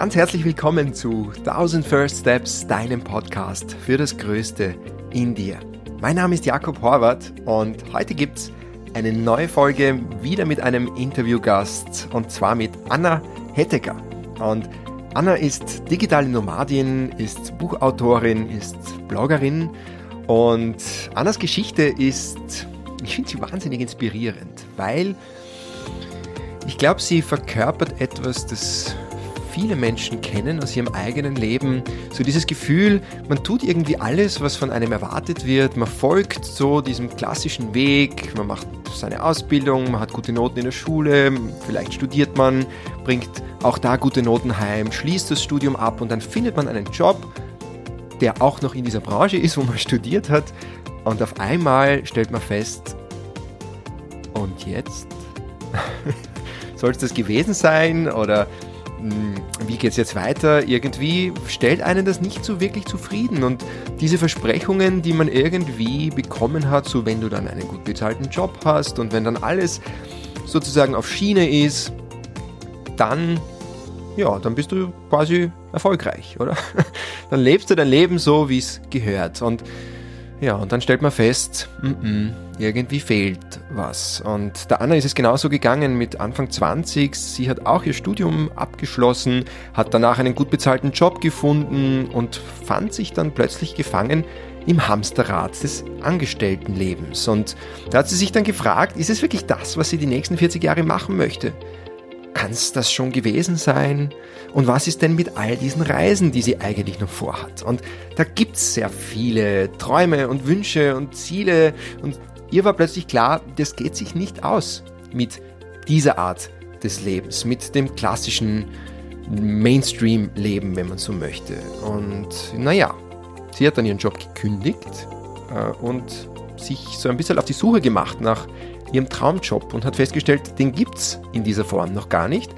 ganz herzlich willkommen zu 1000 First Steps, deinem Podcast für das Größte in dir. Mein Name ist Jakob Horvath und heute gibt's eine neue Folge wieder mit einem Interviewgast und zwar mit Anna Hettecker. Und Anna ist digitale Nomadin, ist Buchautorin, ist Bloggerin und Annas Geschichte ist, ich finde sie wahnsinnig inspirierend, weil ich glaube, sie verkörpert etwas, das viele Menschen kennen aus ihrem eigenen Leben. So dieses Gefühl, man tut irgendwie alles, was von einem erwartet wird. Man folgt so diesem klassischen Weg. Man macht seine Ausbildung, man hat gute Noten in der Schule, vielleicht studiert man, bringt auch da gute Noten heim, schließt das Studium ab und dann findet man einen Job, der auch noch in dieser Branche ist, wo man studiert hat. Und auf einmal stellt man fest, und jetzt? Soll es das gewesen sein? Oder wie geht es jetzt weiter? Irgendwie stellt einen das nicht so wirklich zufrieden. Und diese Versprechungen, die man irgendwie bekommen hat, so wenn du dann einen gut bezahlten Job hast und wenn dann alles sozusagen auf Schiene ist, dann, ja, dann bist du quasi erfolgreich, oder? Dann lebst du dein Leben so, wie es gehört. Und ja, und dann stellt man fest, m -m, irgendwie fehlt was. Und der Anna ist es genauso gegangen mit Anfang 20. Sie hat auch ihr Studium abgeschlossen, hat danach einen gut bezahlten Job gefunden und fand sich dann plötzlich gefangen im Hamsterrad des Angestelltenlebens. Und da hat sie sich dann gefragt, ist es wirklich das, was sie die nächsten 40 Jahre machen möchte? Kann es das schon gewesen sein? Und was ist denn mit all diesen Reisen, die sie eigentlich noch vorhat? Und da gibt es sehr viele Träume und Wünsche und Ziele. Und ihr war plötzlich klar, das geht sich nicht aus mit dieser Art des Lebens, mit dem klassischen Mainstream-Leben, wenn man so möchte. Und naja, sie hat dann ihren Job gekündigt äh, und sich so ein bisschen auf die Suche gemacht nach ihrem Traumjob und hat festgestellt, den gibt's in dieser Form noch gar nicht.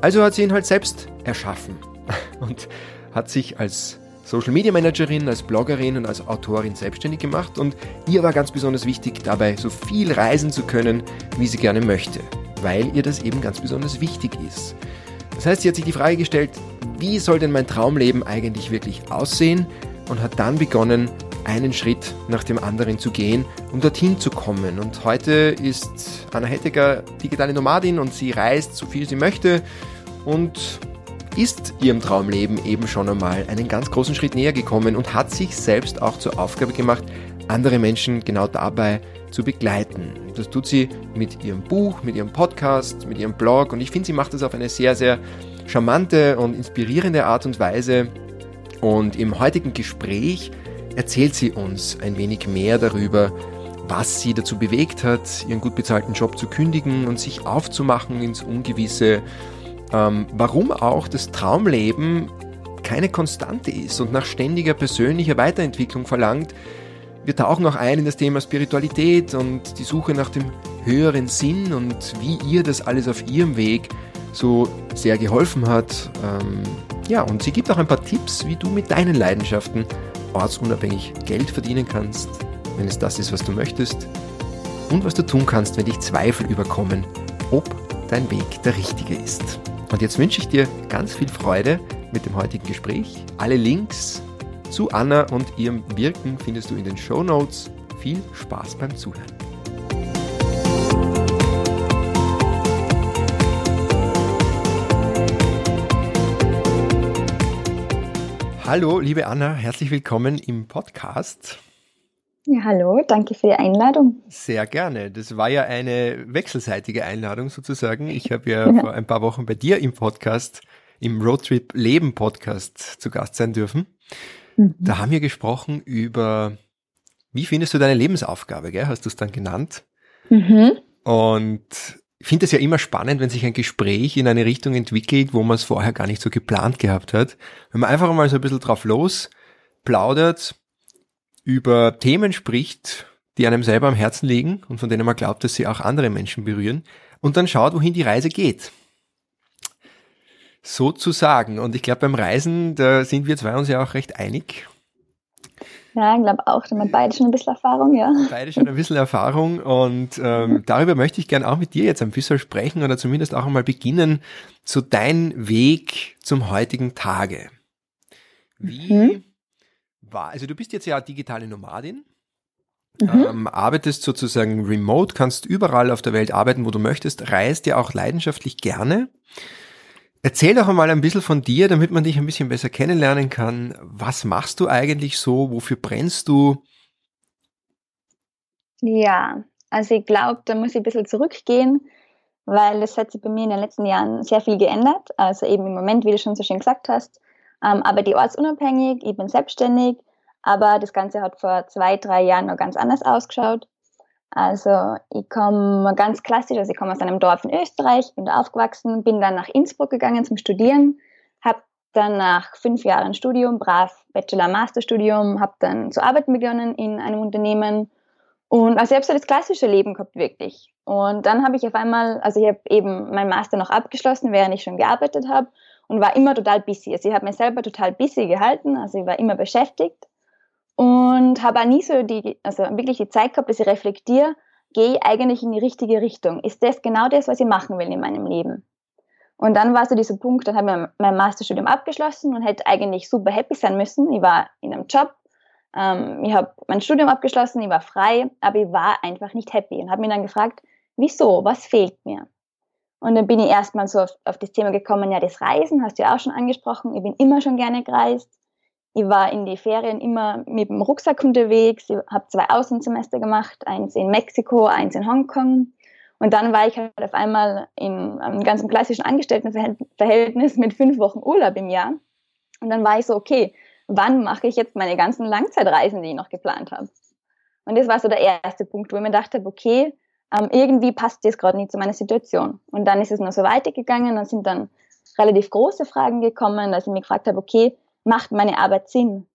Also hat sie ihn halt selbst erschaffen und hat sich als Social Media Managerin, als Bloggerin und als Autorin selbstständig gemacht und ihr war ganz besonders wichtig, dabei so viel reisen zu können, wie sie gerne möchte, weil ihr das eben ganz besonders wichtig ist. Das heißt, sie hat sich die Frage gestellt, wie soll denn mein Traumleben eigentlich wirklich aussehen und hat dann begonnen, einen Schritt nach dem anderen zu gehen, um dorthin zu kommen. Und heute ist Anna Hettecker digitale Nomadin und sie reist so viel sie möchte und ist ihrem Traumleben eben schon einmal einen ganz großen Schritt näher gekommen und hat sich selbst auch zur Aufgabe gemacht, andere Menschen genau dabei zu begleiten. Das tut sie mit ihrem Buch, mit ihrem Podcast, mit ihrem Blog und ich finde, sie macht das auf eine sehr, sehr charmante und inspirierende Art und Weise. Und im heutigen Gespräch erzählt sie uns ein wenig mehr darüber, was sie dazu bewegt hat, ihren gut bezahlten Job zu kündigen und sich aufzumachen ins Ungewisse, ähm, warum auch das Traumleben keine Konstante ist und nach ständiger persönlicher Weiterentwicklung verlangt. Wir tauchen auch ein in das Thema Spiritualität und die Suche nach dem höheren Sinn und wie ihr das alles auf ihrem Weg so sehr geholfen hat. Ähm, ja, und sie gibt auch ein paar Tipps, wie du mit deinen Leidenschaften ortsunabhängig Geld verdienen kannst, wenn es das ist, was du möchtest, und was du tun kannst, wenn dich Zweifel überkommen, ob dein Weg der richtige ist. Und jetzt wünsche ich dir ganz viel Freude mit dem heutigen Gespräch. Alle Links zu Anna und ihrem Wirken findest du in den Show Notes. Viel Spaß beim Zuhören. Hallo, liebe Anna, herzlich willkommen im Podcast. Ja, hallo, danke für die Einladung. Sehr gerne. Das war ja eine wechselseitige Einladung sozusagen. Ich habe ja, ja, vor ein paar Wochen bei dir im Podcast, im Roadtrip Leben Podcast zu Gast sein dürfen. Mhm. Da haben wir gesprochen über, wie findest du deine Lebensaufgabe, gell? hast du es dann genannt. Mhm. Und ich finde es ja immer spannend, wenn sich ein Gespräch in eine Richtung entwickelt, wo man es vorher gar nicht so geplant gehabt hat. Wenn man einfach mal so ein bisschen drauf los plaudert, über Themen spricht, die einem selber am Herzen liegen und von denen man glaubt, dass sie auch andere Menschen berühren und dann schaut, wohin die Reise geht. Sozusagen. Und ich glaube, beim Reisen, da sind wir zwei uns ja auch recht einig. Ja, ich glaube auch. Da haben beide schon ein bisschen Erfahrung, ja. Beide schon ein bisschen Erfahrung und ähm, darüber möchte ich gerne auch mit dir jetzt ein bisschen sprechen oder zumindest auch einmal beginnen, so dein Weg zum heutigen Tage. Wie mhm. War, also du bist jetzt ja digitale Nomadin, mhm. ähm, arbeitest sozusagen remote, kannst überall auf der Welt arbeiten, wo du möchtest, reist ja auch leidenschaftlich gerne. Erzähl doch einmal ein bisschen von dir, damit man dich ein bisschen besser kennenlernen kann. Was machst du eigentlich so? Wofür brennst du? Ja, also ich glaube, da muss ich ein bisschen zurückgehen, weil es hat sich bei mir in den letzten Jahren sehr viel geändert. Also eben im Moment, wie du schon so schön gesagt hast, ähm, aber die ortsunabhängig, ich bin selbstständig, aber das Ganze hat vor zwei, drei Jahren noch ganz anders ausgeschaut. Also ich komme ganz klassisch, also ich komme aus einem Dorf in Österreich, bin da aufgewachsen, bin dann nach Innsbruck gegangen zum Studieren, habe dann nach fünf Jahren Studium, brav Bachelor-Master-Studium, habe dann zu arbeiten begonnen in einem Unternehmen und also ich habe so das klassische Leben gehabt, wirklich. Und dann habe ich auf einmal, also ich habe eben mein Master noch abgeschlossen, während ich schon gearbeitet habe und war immer total busy. Also ich habe mich selber total busy gehalten, also ich war immer beschäftigt und habe auch nie so die, also wirklich die Zeit gehabt, dass ich reflektiere, gehe ich eigentlich in die richtige Richtung? Ist das genau das, was ich machen will in meinem Leben? Und dann war so dieser Punkt, dann habe ich mein Masterstudium abgeschlossen und hätte eigentlich super happy sein müssen. Ich war in einem Job, ähm, ich habe mein Studium abgeschlossen, ich war frei, aber ich war einfach nicht happy und habe mich dann gefragt, wieso, was fehlt mir? Und dann bin ich erstmal so auf, auf das Thema gekommen, ja, das Reisen hast du ja auch schon angesprochen. Ich bin immer schon gerne gereist. Ich war in die Ferien immer mit dem Rucksack unterwegs. Ich habe zwei Außensemester gemacht, eins in Mexiko, eins in Hongkong. Und dann war ich halt auf einmal in einem ganz klassischen Angestelltenverhältnis mit fünf Wochen Urlaub im Jahr. Und dann war ich so, okay, wann mache ich jetzt meine ganzen Langzeitreisen, die ich noch geplant habe? Und das war so der erste Punkt, wo ich mir dachte, okay, ähm, irgendwie passt das gerade nicht zu meiner Situation. Und dann ist es noch so weitergegangen, dann sind dann relativ große Fragen gekommen, dass ich mich gefragt habe, okay, macht meine Arbeit Sinn?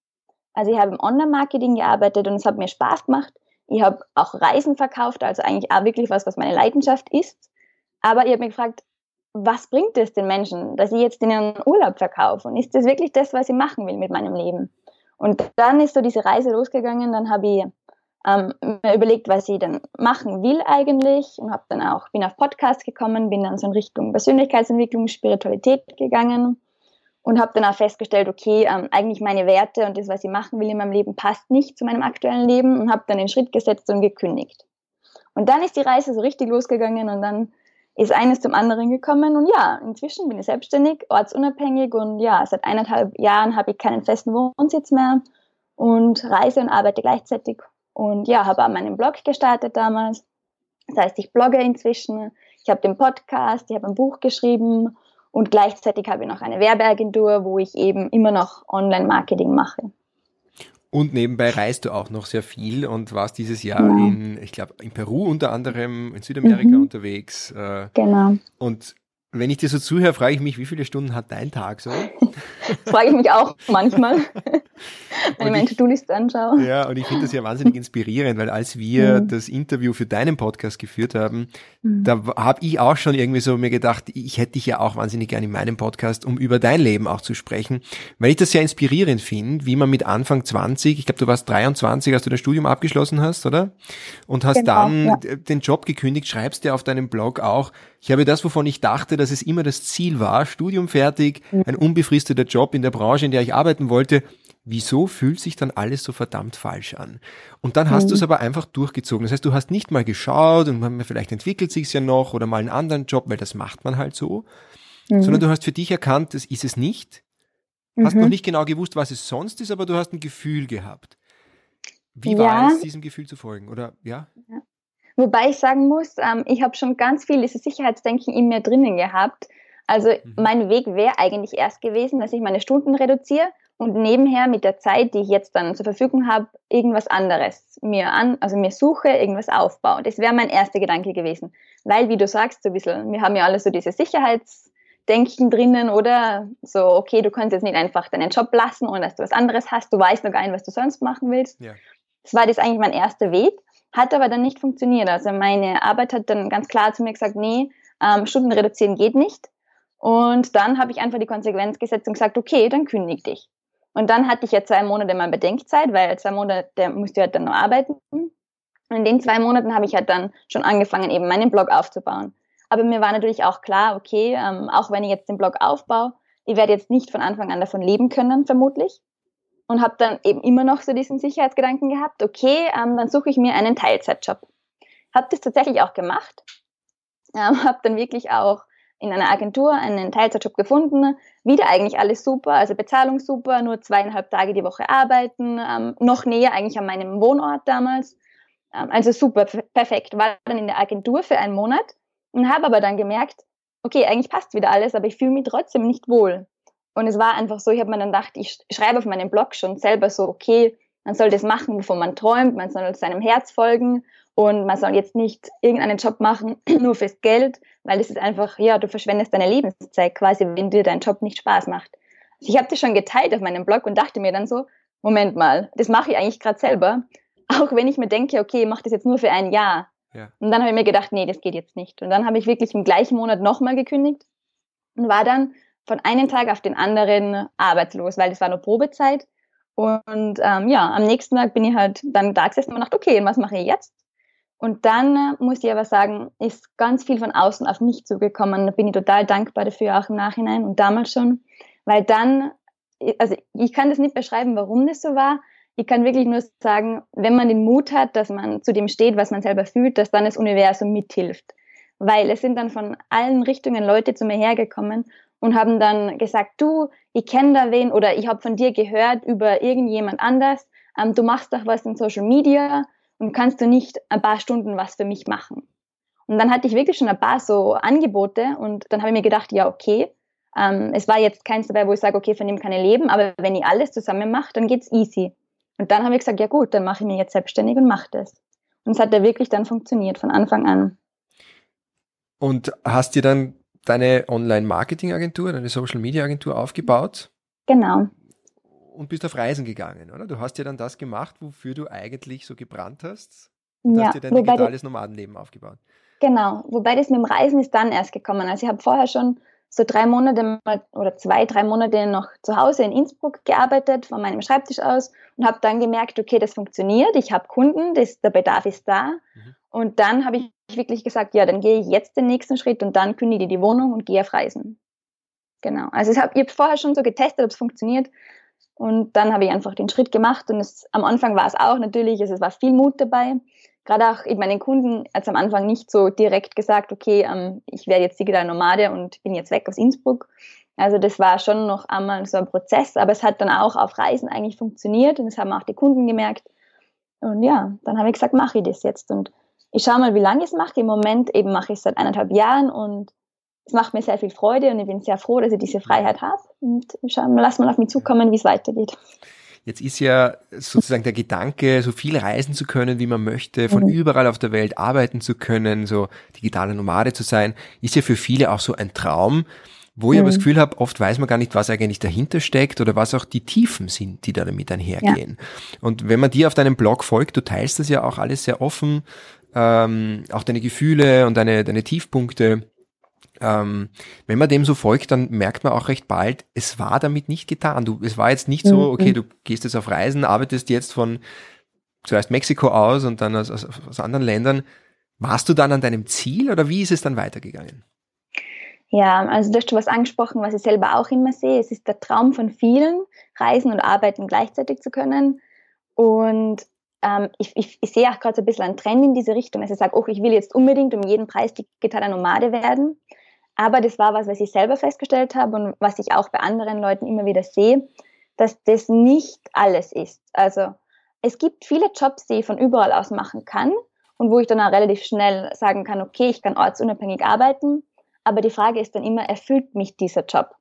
Also ich habe im Online-Marketing gearbeitet und es hat mir Spaß gemacht. Ich habe auch Reisen verkauft, also eigentlich auch wirklich was, was meine Leidenschaft ist. Aber ich habe mich gefragt, was bringt es den Menschen, dass ich jetzt in einen Urlaub verkaufe? Und ist das wirklich das, was ich machen will mit meinem Leben? Und dann ist so diese Reise losgegangen, dann habe ich ähm, mir überlegt, was ich dann machen will eigentlich und habe dann auch, bin auf Podcasts gekommen, bin dann so in Richtung Persönlichkeitsentwicklung, Spiritualität gegangen und habe dann auch festgestellt, okay, ähm, eigentlich meine Werte und das, was ich machen will in meinem Leben, passt nicht zu meinem aktuellen Leben und habe dann den Schritt gesetzt und gekündigt. Und dann ist die Reise so richtig losgegangen und dann ist eines zum anderen gekommen und ja, inzwischen bin ich selbstständig, ortsunabhängig und ja, seit eineinhalb Jahren habe ich keinen festen Wohnsitz mehr und reise und arbeite gleichzeitig und ja, habe auch meinen Blog gestartet damals. Das heißt, ich blogge inzwischen, ich habe den Podcast, ich habe ein Buch geschrieben und gleichzeitig habe ich noch eine Werbeagentur, wo ich eben immer noch Online-Marketing mache. Und nebenbei reist du auch noch sehr viel und warst dieses Jahr ja. in, ich glaube, in Peru unter anderem, in Südamerika mhm. unterwegs. Äh, genau. Und wenn ich dir so zuhöre, frage ich mich, wie viele Stunden hat dein Tag so? Das frage ich mich auch manchmal, wenn ich meine To-Do-Liste anschaue. Ja, und ich finde das ja wahnsinnig inspirierend, weil als wir mhm. das Interview für deinen Podcast geführt haben, mhm. da habe ich auch schon irgendwie so mir gedacht, ich hätte dich ja auch wahnsinnig gerne in meinem Podcast, um über dein Leben auch zu sprechen, weil ich das sehr inspirierend finde, wie man mit Anfang 20, ich glaube, du warst 23, als du das Studium abgeschlossen hast, oder? Und hast genau, dann ja. den Job gekündigt, schreibst ja auf deinem Blog auch, ich habe das, wovon ich dachte, dass es immer das Ziel war, Studium fertig, ein unbefristeter Job in der Branche, in der ich arbeiten wollte. Wieso fühlt sich dann alles so verdammt falsch an? Und dann hast mhm. du es aber einfach durchgezogen. Das heißt, du hast nicht mal geschaut und vielleicht entwickelt sich's ja noch oder mal einen anderen Job, weil das macht man halt so, mhm. sondern du hast für dich erkannt, das ist es nicht. Hast noch mhm. nicht genau gewusst, was es sonst ist, aber du hast ein Gefühl gehabt. Wie ja. war es, diesem Gefühl zu folgen? Oder ja? ja. Wobei ich sagen muss, ähm, ich habe schon ganz viel dieses Sicherheitsdenken in mir drinnen gehabt. Also mhm. mein Weg wäre eigentlich erst gewesen, dass ich meine Stunden reduziere und nebenher mit der Zeit, die ich jetzt dann zur Verfügung habe, irgendwas anderes mir an, also mir suche, irgendwas aufbaue. Das wäre mein erster Gedanke gewesen. Weil, wie du sagst, so ein bisschen, wir haben ja alle so diese Sicherheitsdenken drinnen oder so, okay, du kannst jetzt nicht einfach deinen Job lassen, ohne dass du was anderes hast, du weißt noch gar nicht, was du sonst machen willst. Ja. Das war das eigentlich mein erster Weg. Hat aber dann nicht funktioniert. Also meine Arbeit hat dann ganz klar zu mir gesagt, nee, ähm, Stunden reduzieren geht nicht. Und dann habe ich einfach die Konsequenz gesetzt und gesagt, okay, dann kündig dich. Und dann hatte ich ja zwei Monate mal Bedenkzeit, weil zwei Monate musste ich halt dann noch arbeiten. Und in den zwei Monaten habe ich halt dann schon angefangen, eben meinen Blog aufzubauen. Aber mir war natürlich auch klar, okay, ähm, auch wenn ich jetzt den Blog aufbaue, ich werde jetzt nicht von Anfang an davon leben können, vermutlich. Und habe dann eben immer noch so diesen Sicherheitsgedanken gehabt, okay, ähm, dann suche ich mir einen Teilzeitjob. Habe das tatsächlich auch gemacht. Ähm, habe dann wirklich auch in einer Agentur einen Teilzeitjob gefunden. Wieder eigentlich alles super, also Bezahlung super, nur zweieinhalb Tage die Woche arbeiten, ähm, noch näher eigentlich an meinem Wohnort damals. Ähm, also super, perfekt. War dann in der Agentur für einen Monat und habe aber dann gemerkt, okay, eigentlich passt wieder alles, aber ich fühle mich trotzdem nicht wohl. Und es war einfach so, ich habe mir dann gedacht, ich schreibe auf meinem Blog schon selber so, okay, man soll das machen, wovon man träumt, man soll seinem Herz folgen und man soll jetzt nicht irgendeinen Job machen, nur fürs Geld, weil das ist einfach, ja, du verschwendest deine Lebenszeit quasi, wenn dir dein Job nicht Spaß macht. Also ich habe das schon geteilt auf meinem Blog und dachte mir dann so, Moment mal, das mache ich eigentlich gerade selber. Auch wenn ich mir denke, okay, ich mache das jetzt nur für ein Jahr. Ja. Und dann habe ich mir gedacht, nee, das geht jetzt nicht. Und dann habe ich wirklich im gleichen Monat nochmal gekündigt und war dann von einem Tag auf den anderen arbeitslos, weil das war nur Probezeit. Und ähm, ja, am nächsten Tag bin ich halt dann da gesessen und gedacht, okay, was mache ich jetzt? Und dann äh, muss ich aber sagen, ist ganz viel von außen auf mich zugekommen. Da bin ich total dankbar dafür, auch im Nachhinein und damals schon. Weil dann, also ich kann das nicht beschreiben, warum das so war, ich kann wirklich nur sagen, wenn man den Mut hat, dass man zu dem steht, was man selber fühlt, dass dann das Universum mithilft. Weil es sind dann von allen Richtungen Leute zu mir hergekommen und haben dann gesagt, du, ich kenne da wen oder ich habe von dir gehört über irgendjemand anders, ähm, du machst doch was in Social Media und kannst du nicht ein paar Stunden was für mich machen. Und dann hatte ich wirklich schon ein paar so Angebote und dann habe ich mir gedacht, ja, okay, ähm, es war jetzt keins dabei, wo ich sage, okay, von dem kann ich leben, aber wenn ich alles zusammen mache, dann geht's easy. Und dann habe ich gesagt, ja gut, dann mache ich mich jetzt selbstständig und mache das. Und es hat ja wirklich dann funktioniert von Anfang an. Und hast dir dann deine Online-Marketing-Agentur, deine Social-Media-Agentur aufgebaut? Genau. Und bist auf Reisen gegangen, oder? Du hast ja dann das gemacht, wofür du eigentlich so gebrannt hast. Und ja, hast dir dein digitales Nomadenleben aufgebaut. Genau, wobei das mit dem Reisen ist dann erst gekommen. Also ich habe vorher schon so drei Monate oder zwei, drei Monate noch zu Hause in Innsbruck gearbeitet, von meinem Schreibtisch aus und habe dann gemerkt, okay, das funktioniert, ich habe Kunden, das, der Bedarf ist da. Mhm. Und dann habe ich wirklich gesagt, ja, dann gehe ich jetzt den nächsten Schritt und dann kündige die Wohnung und gehe auf Reisen. Genau. Also ich habe hab vorher schon so getestet, ob es funktioniert. Und dann habe ich einfach den Schritt gemacht und es, am Anfang war es auch natürlich, es war viel Mut dabei gerade auch eben meinen Kunden als am Anfang nicht so direkt gesagt, okay, ähm, ich werde jetzt digital Nomade und bin jetzt weg aus Innsbruck. Also das war schon noch einmal so ein Prozess, aber es hat dann auch auf Reisen eigentlich funktioniert und das haben auch die Kunden gemerkt. Und ja, dann habe ich gesagt, mache ich das jetzt und ich schaue mal, wie lange ich es mache. Im Moment eben mache ich es seit eineinhalb Jahren und es macht mir sehr viel Freude und ich bin sehr froh, dass ich diese Freiheit habe und schau mal, lass mal auf mich zukommen, wie es weitergeht. Jetzt ist ja sozusagen der Gedanke, so viel reisen zu können, wie man möchte, von mhm. überall auf der Welt arbeiten zu können, so digitale Nomade zu sein, ist ja für viele auch so ein Traum, wo ich mhm. aber das mhm. Gefühl habe, oft weiß man gar nicht, was eigentlich dahinter steckt oder was auch die Tiefen sind, die da damit einhergehen. Ja. Und wenn man dir auf deinem Blog folgt, du teilst das ja auch alles sehr offen, ähm, auch deine Gefühle und deine, deine Tiefpunkte ähm, wenn man dem so folgt, dann merkt man auch recht bald, es war damit nicht getan. Du, es war jetzt nicht so, mhm. okay, du gehst jetzt auf Reisen, arbeitest jetzt von zuerst Mexiko aus und dann aus, aus, aus anderen Ländern. Warst du dann an deinem Ziel oder wie ist es dann weitergegangen? Ja, also du hast schon was angesprochen, was ich selber auch immer sehe. Es ist der Traum von vielen, reisen und arbeiten gleichzeitig zu können. Und ich, ich, ich, sehe auch gerade so ein bisschen einen Trend in diese Richtung, dass ich sage, oh, ich will jetzt unbedingt um jeden Preis digitaler Nomade werden. Aber das war was, was ich selber festgestellt habe und was ich auch bei anderen Leuten immer wieder sehe, dass das nicht alles ist. Also es gibt viele Jobs, die ich von überall aus machen kann und wo ich dann auch relativ schnell sagen kann, okay, ich kann ortsunabhängig arbeiten. Aber die Frage ist dann immer, erfüllt mich dieser Job?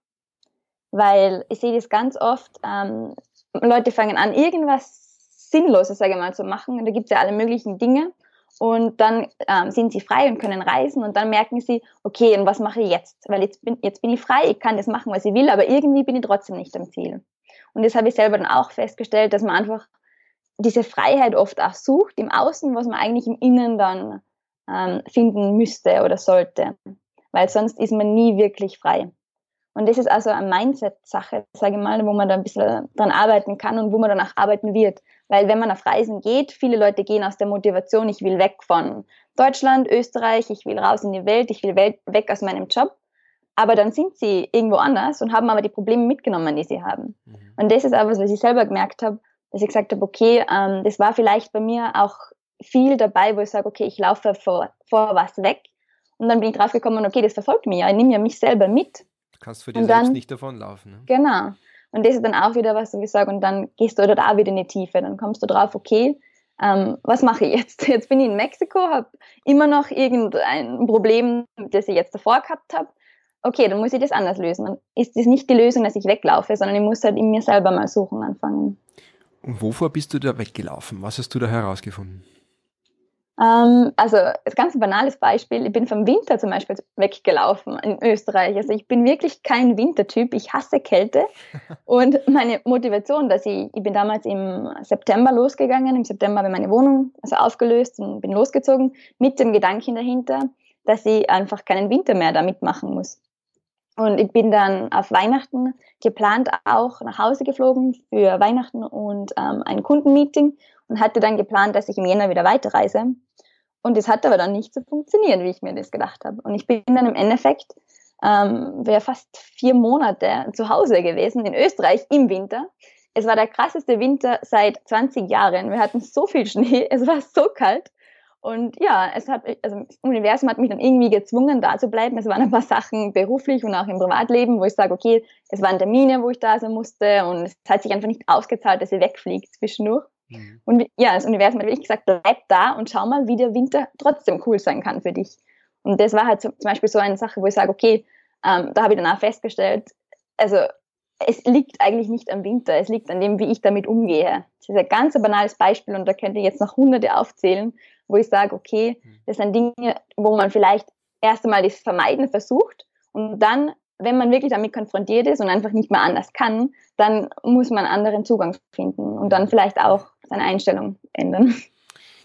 Weil ich sehe das ganz oft, ähm, Leute fangen an, irgendwas Sinnloses, sage ich mal, zu machen. Und da gibt es ja alle möglichen Dinge und dann ähm, sind sie frei und können reisen und dann merken sie, okay, und was mache ich jetzt? Weil jetzt bin, jetzt bin ich frei, ich kann das machen, was ich will, aber irgendwie bin ich trotzdem nicht am Ziel. Und das habe ich selber dann auch festgestellt, dass man einfach diese Freiheit oft auch sucht im Außen, was man eigentlich im Innen dann ähm, finden müsste oder sollte. Weil sonst ist man nie wirklich frei. Und das ist also eine Mindset-Sache, sage ich mal, wo man da ein bisschen dran arbeiten kann und wo man danach arbeiten wird. Weil wenn man auf Reisen geht, viele Leute gehen aus der Motivation, ich will weg von Deutschland, Österreich, ich will raus in die Welt, ich will weg aus meinem Job. Aber dann sind sie irgendwo anders und haben aber die Probleme mitgenommen, die sie haben. Mhm. Und das ist auch was, was ich selber gemerkt habe, dass ich gesagt habe, okay, ähm, das war vielleicht bei mir auch viel dabei, wo ich sage, okay, ich laufe vor, vor was weg. Und dann bin ich drauf gekommen, okay, das verfolgt mich ja, ich nehme ja mich selber mit. Kannst für dich selbst dann, nicht davonlaufen. Ne? Genau. Und das ist dann auch wieder was, wo ich sage, und dann gehst du da auch wieder in die Tiefe. Dann kommst du drauf, okay, ähm, was mache ich jetzt? Jetzt bin ich in Mexiko, habe immer noch irgendein Problem, das ich jetzt davor gehabt habe. Okay, dann muss ich das anders lösen. Dann ist das nicht die Lösung, dass ich weglaufe, sondern ich muss halt in mir selber mal suchen anfangen. Und wovor bist du da weggelaufen? Was hast du da herausgefunden? Ähm, also, ein ganz banales Beispiel. Ich bin vom Winter zum Beispiel weggelaufen in Österreich. Also, ich bin wirklich kein Wintertyp. Ich hasse Kälte. Und meine Motivation, dass ich, ich bin damals im September losgegangen. Im September habe ich meine Wohnung also aufgelöst und bin losgezogen mit dem Gedanken dahinter, dass ich einfach keinen Winter mehr da mitmachen muss. Und ich bin dann auf Weihnachten geplant auch nach Hause geflogen für Weihnachten und ähm, ein Kundenmeeting und hatte dann geplant, dass ich im Jänner wieder weiterreise. Und es hat aber dann nicht so funktioniert, wie ich mir das gedacht habe. Und ich bin dann im Endeffekt ähm, wäre fast vier Monate zu Hause gewesen in Österreich im Winter. Es war der krasseste Winter seit 20 Jahren. Wir hatten so viel Schnee, es war so kalt. Und ja, es hat, also das Universum hat mich dann irgendwie gezwungen, da zu bleiben. Es waren ein paar Sachen beruflich und auch im Privatleben, wo ich sage, okay, es waren Termine, wo ich da sein musste und es hat sich einfach nicht ausgezahlt, dass ich wegfliege zwischendurch. Mhm. Und ja, das Universum hat wirklich gesagt, bleib da und schau mal, wie der Winter trotzdem cool sein kann für dich. Und das war halt zum Beispiel so eine Sache, wo ich sage, okay, ähm, da habe ich danach festgestellt, also es liegt eigentlich nicht am Winter, es liegt an dem, wie ich damit umgehe. Das ist ein ganz banales Beispiel und da könnte ich jetzt noch hunderte aufzählen, wo ich sage, okay, mhm. das sind Dinge, wo man vielleicht erst einmal das Vermeiden versucht und dann, wenn man wirklich damit konfrontiert ist und einfach nicht mehr anders kann, dann muss man anderen Zugang finden und dann vielleicht auch seine Einstellung ändern.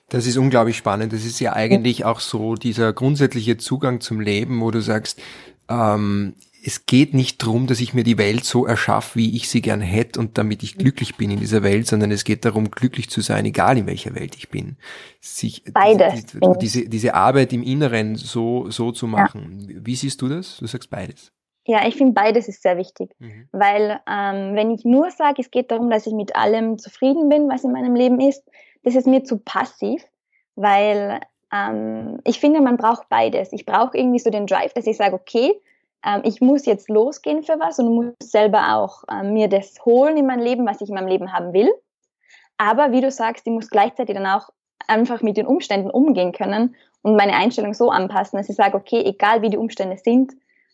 Das ist unglaublich spannend. Das ist ja eigentlich auch so dieser grundsätzliche Zugang zum Leben, wo du sagst, ähm, es geht nicht darum, dass ich mir die Welt so erschaffe, wie ich sie gern hätte und damit ich glücklich bin in dieser Welt, sondern es geht darum, glücklich zu sein, egal in welcher Welt ich bin. Sich, beides. Diese, diese, diese, Arbeit im Inneren so, so zu machen. Ja. Wie siehst du das? Du sagst beides. Ja, ich finde beides ist sehr wichtig, mhm. weil ähm, wenn ich nur sage, es geht darum, dass ich mit allem zufrieden bin, was in meinem Leben ist, das ist mir zu passiv, weil ähm, ich finde, man braucht beides. Ich brauche irgendwie so den Drive, dass ich sage, okay, ähm, ich muss jetzt losgehen für was und muss selber auch ähm, mir das holen in mein Leben, was ich in meinem Leben haben will. Aber wie du sagst, ich muss gleichzeitig dann auch einfach mit den Umständen umgehen können und meine Einstellung so anpassen, dass ich sage, okay, egal wie die Umstände sind,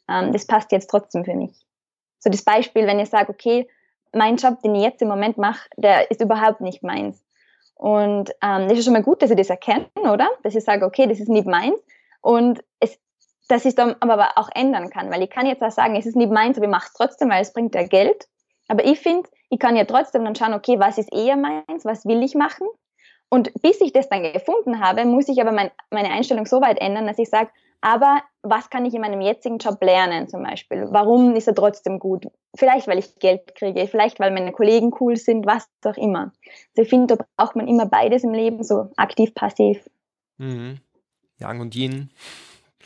ähm, das passt jetzt trotzdem für mich. So das Beispiel, wenn ich sage, okay, mein Job, den ich jetzt im Moment mache, der ist überhaupt nicht meins. Und ähm, das ist schon mal gut, dass ich das erkenne, oder? Dass ich sage, okay, das ist nicht meins. Und es dass ich dann aber auch ändern kann, weil ich kann jetzt auch sagen, es ist nicht meins, aber ich mache es trotzdem, weil es bringt ja Geld. Aber ich finde, ich kann ja trotzdem dann schauen, okay, was ist eher meins, was will ich machen? Und bis ich das dann gefunden habe, muss ich aber mein, meine Einstellung so weit ändern, dass ich sage, aber was kann ich in meinem jetzigen Job lernen zum Beispiel? Warum ist er trotzdem gut? Vielleicht, weil ich Geld kriege, vielleicht, weil meine Kollegen cool sind, was auch immer. Also ich finde, da braucht man immer beides im Leben, so aktiv, passiv. Mhm. Yang und Yin.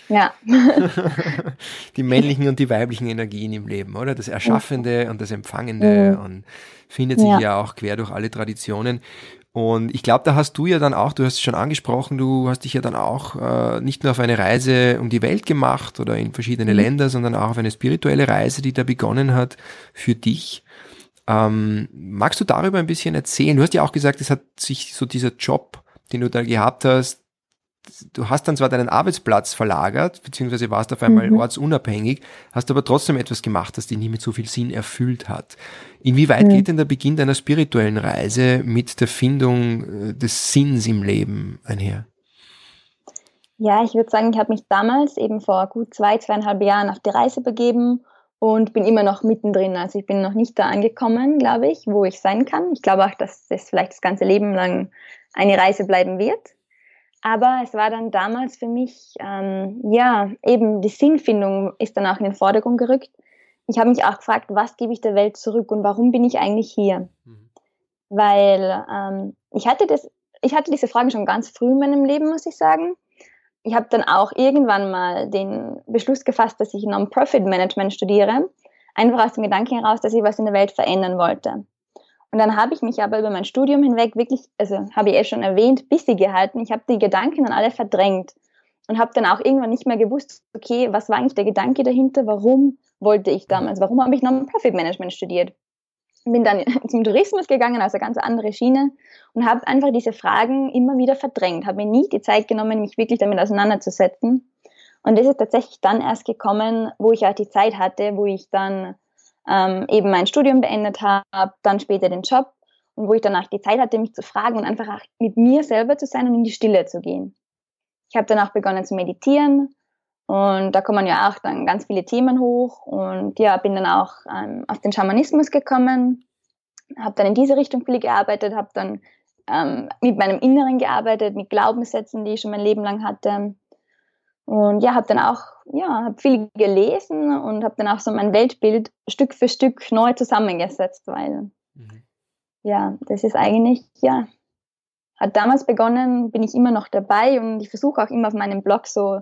Ja. die männlichen und die weiblichen Energien im Leben, oder? Das Erschaffende und das Empfangende mhm. und findet sich ja. ja auch quer durch alle Traditionen. Und ich glaube, da hast du ja dann auch, du hast es schon angesprochen, du hast dich ja dann auch äh, nicht nur auf eine Reise um die Welt gemacht oder in verschiedene mhm. Länder, sondern auch auf eine spirituelle Reise, die da begonnen hat für dich. Ähm, magst du darüber ein bisschen erzählen? Du hast ja auch gesagt, es hat sich so dieser Job, den du da gehabt hast, du hast dann zwar deinen Arbeitsplatz verlagert, beziehungsweise warst auf einmal mhm. ortsunabhängig, hast aber trotzdem etwas gemacht, das dich nicht mit so viel Sinn erfüllt hat. Inwieweit mhm. geht denn der Beginn deiner spirituellen Reise mit der Findung äh, des Sinns im Leben einher? Ja, ich würde sagen, ich habe mich damals eben vor gut zwei, zweieinhalb Jahren auf die Reise begeben und bin immer noch mittendrin. Also ich bin noch nicht da angekommen, glaube ich, wo ich sein kann. Ich glaube auch, dass das vielleicht das ganze Leben lang eine Reise bleiben wird. Aber es war dann damals für mich, ähm, ja, eben die Sinnfindung ist dann auch in den Vordergrund gerückt. ich habe mich auch gefragt, was gebe ich der Welt zurück und warum bin ich eigentlich hier? Mhm. Weil ähm, ich hatte das, ich hatte diese Frage schon ganz früh in meinem Leben, muss ich sagen. Ich habe dann auch irgendwann mal den Beschluss gefasst, dass ich Non-Profit-Management studiere, einfach aus dem Gedanken heraus, dass ich was in der Welt verändern wollte. Und dann habe ich mich aber über mein Studium hinweg wirklich, also habe ich eh schon erwähnt, busy gehalten. Ich habe die Gedanken dann alle verdrängt und habe dann auch irgendwann nicht mehr gewusst, okay, was war eigentlich der Gedanke dahinter? Warum wollte ich damals? Warum habe ich Non-Profit-Management studiert? Bin dann zum Tourismus gegangen, also ganz andere Schiene und habe einfach diese Fragen immer wieder verdrängt, habe mir nie die Zeit genommen, mich wirklich damit auseinanderzusetzen. Und das ist tatsächlich dann erst gekommen, wo ich auch die Zeit hatte, wo ich dann ähm, eben mein Studium beendet habe, dann später den Job und wo ich danach die Zeit hatte, mich zu fragen und einfach auch mit mir selber zu sein und in die Stille zu gehen. Ich habe dann auch begonnen zu meditieren und da kommen ja auch dann ganz viele Themen hoch und ja, bin dann auch ähm, auf den Schamanismus gekommen, habe dann in diese Richtung viel gearbeitet, habe dann ähm, mit meinem Inneren gearbeitet, mit Glaubenssätzen, die ich schon mein Leben lang hatte und ja, habe dann auch, ja, habe viel gelesen und habe dann auch so mein Weltbild Stück für Stück neu zusammengesetzt, weil mhm. ja, das ist eigentlich, ja, hat damals begonnen, bin ich immer noch dabei und ich versuche auch immer auf meinem Blog so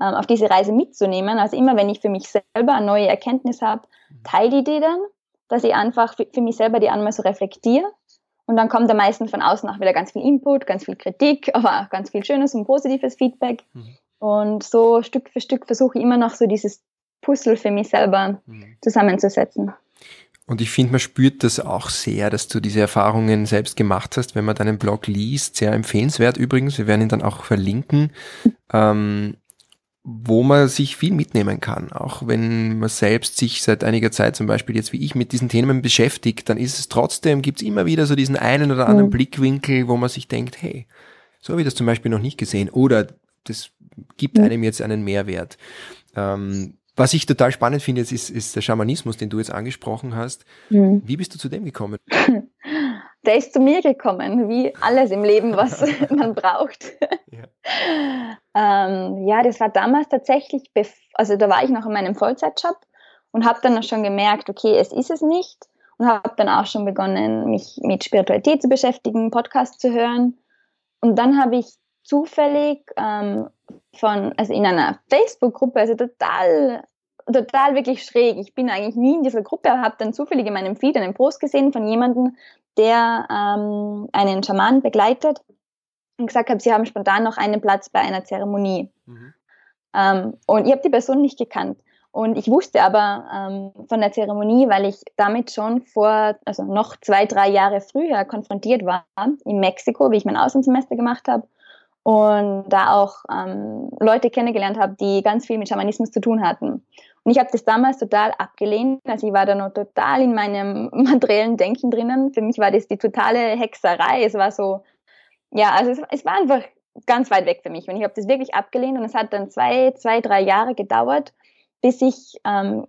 ähm, auf diese Reise mitzunehmen. Also immer, wenn ich für mich selber eine neue Erkenntnis habe, mhm. teile ich die dann, dass ich einfach für, für mich selber die einmal so reflektiere. Und dann kommt da meistens von außen auch wieder ganz viel Input, ganz viel Kritik, aber auch ganz viel schönes und positives Feedback. Mhm. Und so Stück für Stück versuche ich immer noch so dieses Puzzle für mich selber mhm. zusammenzusetzen. Und ich finde, man spürt das auch sehr, dass du diese Erfahrungen selbst gemacht hast, wenn man deinen Blog liest. Sehr empfehlenswert übrigens. Wir werden ihn dann auch verlinken, ähm, wo man sich viel mitnehmen kann. Auch wenn man selbst sich seit einiger Zeit zum Beispiel jetzt wie ich mit diesen Themen beschäftigt, dann ist es trotzdem, gibt es immer wieder so diesen einen oder anderen mhm. Blickwinkel, wo man sich denkt, hey, so habe ich das zum Beispiel noch nicht gesehen. Oder das gibt einem jetzt einen Mehrwert. Ähm, was ich total spannend finde, ist, ist der Schamanismus, den du jetzt angesprochen hast. Mhm. Wie bist du zu dem gekommen? Der ist zu mir gekommen, wie alles im Leben, was man braucht. Ja. ähm, ja, das war damals tatsächlich, also da war ich noch in meinem Vollzeitjob und habe dann schon gemerkt, okay, es ist es nicht und habe dann auch schon begonnen, mich mit Spiritualität zu beschäftigen, Podcasts zu hören. Und dann habe ich zufällig ähm, von, also in einer Facebook-Gruppe, also total, total wirklich schräg. Ich bin eigentlich nie in dieser Gruppe, habe dann zufällig in meinem Feed einen Post gesehen von jemandem, der ähm, einen Schaman begleitet und gesagt hat, sie haben spontan noch einen Platz bei einer Zeremonie. Mhm. Ähm, und ich habe die Person nicht gekannt. Und ich wusste aber ähm, von der Zeremonie, weil ich damit schon vor, also noch zwei, drei Jahre früher konfrontiert war in Mexiko, wie ich mein Außensemester gemacht habe und da auch ähm, Leute kennengelernt habe, die ganz viel mit Schamanismus zu tun hatten. Und ich habe das damals total abgelehnt. Also ich war da noch total in meinem materiellen Denken drinnen. Für mich war das die totale Hexerei. Es war so, ja, also es, es war einfach ganz weit weg für mich. Und ich habe das wirklich abgelehnt. Und es hat dann zwei, zwei, drei Jahre gedauert, bis ich ähm,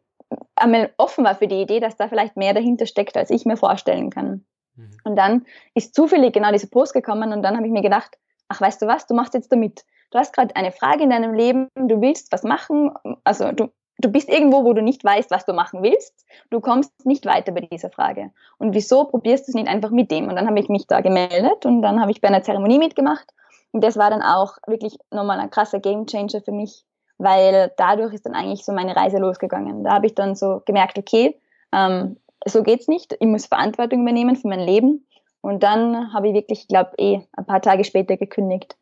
einmal offen war für die Idee, dass da vielleicht mehr dahinter steckt, als ich mir vorstellen kann. Mhm. Und dann ist zufällig genau dieser Post gekommen und dann habe ich mir gedacht, ach weißt du was, du machst jetzt damit. Du hast gerade eine Frage in deinem Leben, du willst was machen, also du, du bist irgendwo, wo du nicht weißt, was du machen willst. Du kommst nicht weiter bei dieser Frage. Und wieso probierst du es nicht einfach mit dem? Und dann habe ich mich da gemeldet und dann habe ich bei einer Zeremonie mitgemacht. Und das war dann auch wirklich nochmal ein krasser Gamechanger für mich, weil dadurch ist dann eigentlich so meine Reise losgegangen. Da habe ich dann so gemerkt, okay, ähm, so geht's nicht. Ich muss Verantwortung übernehmen für mein Leben. Und dann habe ich wirklich, ich glaube, eh ein paar Tage später gekündigt.